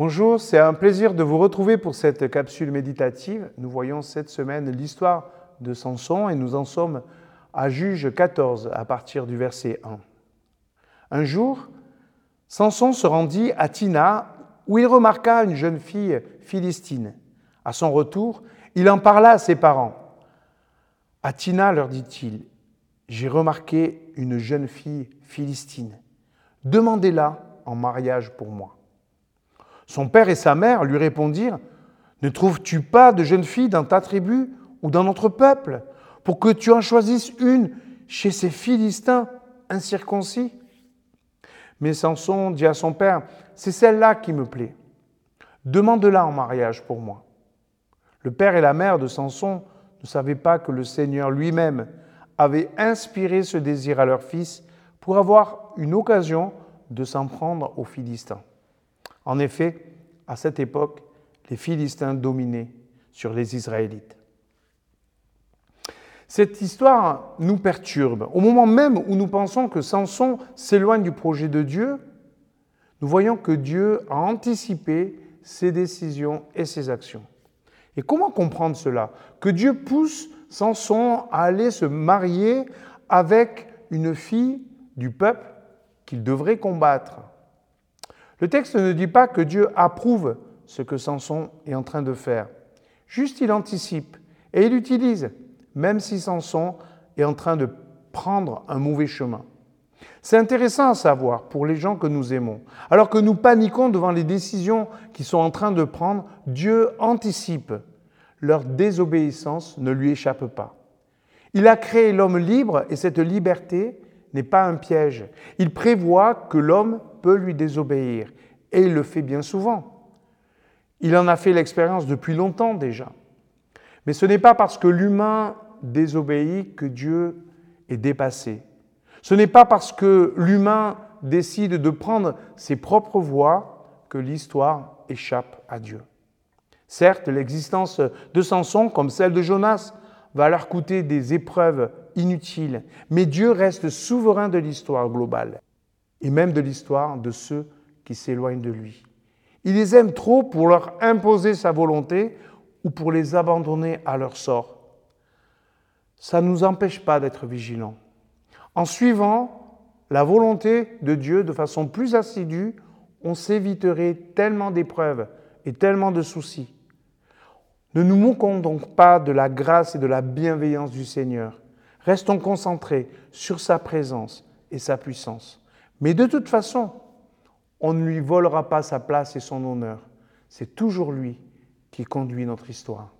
Bonjour, c'est un plaisir de vous retrouver pour cette capsule méditative. Nous voyons cette semaine l'histoire de Samson et nous en sommes à Juge 14 à partir du verset 1. Un jour, Samson se rendit à Tina où il remarqua une jeune fille philistine. À son retour, il en parla à ses parents. À Tina, leur dit-il, j'ai remarqué une jeune fille philistine. Demandez-la en mariage pour moi. Son père et sa mère lui répondirent Ne trouves-tu pas de jeune fille dans ta tribu ou dans notre peuple pour que tu en choisisses une chez ces Philistins incirconcis? Mais Samson dit à son père C'est celle-là qui me plaît. Demande-la en mariage pour moi. Le père et la mère de Samson ne savaient pas que le Seigneur lui-même avait inspiré ce désir à leur fils pour avoir une occasion de s'en prendre aux Philistins. En effet, à cette époque, les Philistins dominaient sur les Israélites. Cette histoire nous perturbe. Au moment même où nous pensons que Samson s'éloigne du projet de Dieu, nous voyons que Dieu a anticipé ses décisions et ses actions. Et comment comprendre cela? Que Dieu pousse Samson à aller se marier avec une fille du peuple qu'il devrait combattre. Le texte ne dit pas que Dieu approuve ce que Samson est en train de faire. Juste il anticipe et il utilise, même si Samson est en train de prendre un mauvais chemin. C'est intéressant à savoir pour les gens que nous aimons. Alors que nous paniquons devant les décisions qu'ils sont en train de prendre, Dieu anticipe. Leur désobéissance ne lui échappe pas. Il a créé l'homme libre et cette liberté n'est pas un piège. Il prévoit que l'homme peut lui désobéir, et il le fait bien souvent. Il en a fait l'expérience depuis longtemps déjà. Mais ce n'est pas parce que l'humain désobéit que Dieu est dépassé. Ce n'est pas parce que l'humain décide de prendre ses propres voies que l'histoire échappe à Dieu. Certes, l'existence de Samson, comme celle de Jonas, va leur coûter des épreuves inutiles, mais Dieu reste souverain de l'histoire globale et même de l'histoire de ceux qui s'éloignent de lui. Il les aime trop pour leur imposer sa volonté ou pour les abandonner à leur sort. Ça ne nous empêche pas d'être vigilants. En suivant la volonté de Dieu de façon plus assidue, on s'éviterait tellement d'épreuves et tellement de soucis. Ne nous moquons donc pas de la grâce et de la bienveillance du Seigneur. Restons concentrés sur sa présence et sa puissance. Mais de toute façon, on ne lui volera pas sa place et son honneur. C'est toujours lui qui conduit notre histoire.